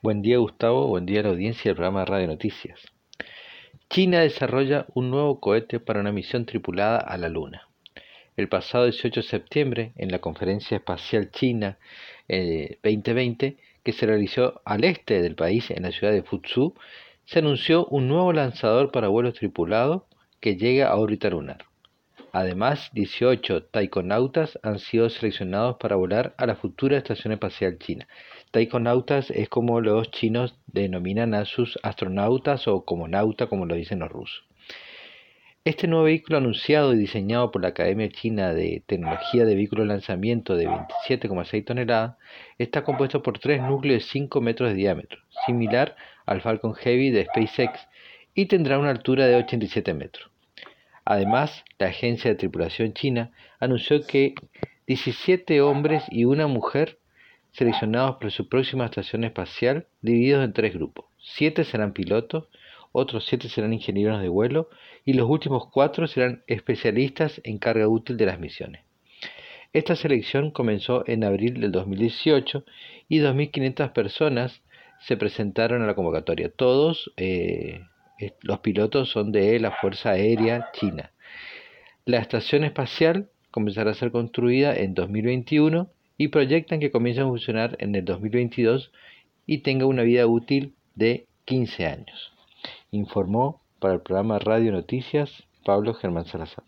Buen día Gustavo, buen día a la audiencia del programa Radio Noticias. China desarrolla un nuevo cohete para una misión tripulada a la Luna. El pasado 18 de septiembre, en la Conferencia Espacial China 2020, eh, que se realizó al este del país, en la ciudad de Fuzhou, se anunció un nuevo lanzador para vuelos tripulados que llega a órbita lunar. Además, 18 taikonautas han sido seleccionados para volar a la futura Estación Espacial China. Taikonautas es como los chinos denominan a sus astronautas o como nauta, como lo dicen los rusos. Este nuevo vehículo anunciado y diseñado por la Academia China de Tecnología de Vehículo de Lanzamiento de 27,6 toneladas está compuesto por tres núcleos de 5 metros de diámetro, similar al Falcon Heavy de SpaceX, y tendrá una altura de 87 metros. Además, la agencia de tripulación china anunció que 17 hombres y una mujer seleccionados para su próxima estación espacial, divididos en tres grupos. Siete serán pilotos, otros siete serán ingenieros de vuelo y los últimos cuatro serán especialistas en carga útil de las misiones. Esta selección comenzó en abril del 2018 y 2.500 personas se presentaron a la convocatoria. Todos eh, los pilotos son de la Fuerza Aérea China. La estación espacial comenzará a ser construida en 2021 y proyectan que comience a funcionar en el 2022 y tenga una vida útil de 15 años. Informó para el programa Radio Noticias Pablo Germán Salazar.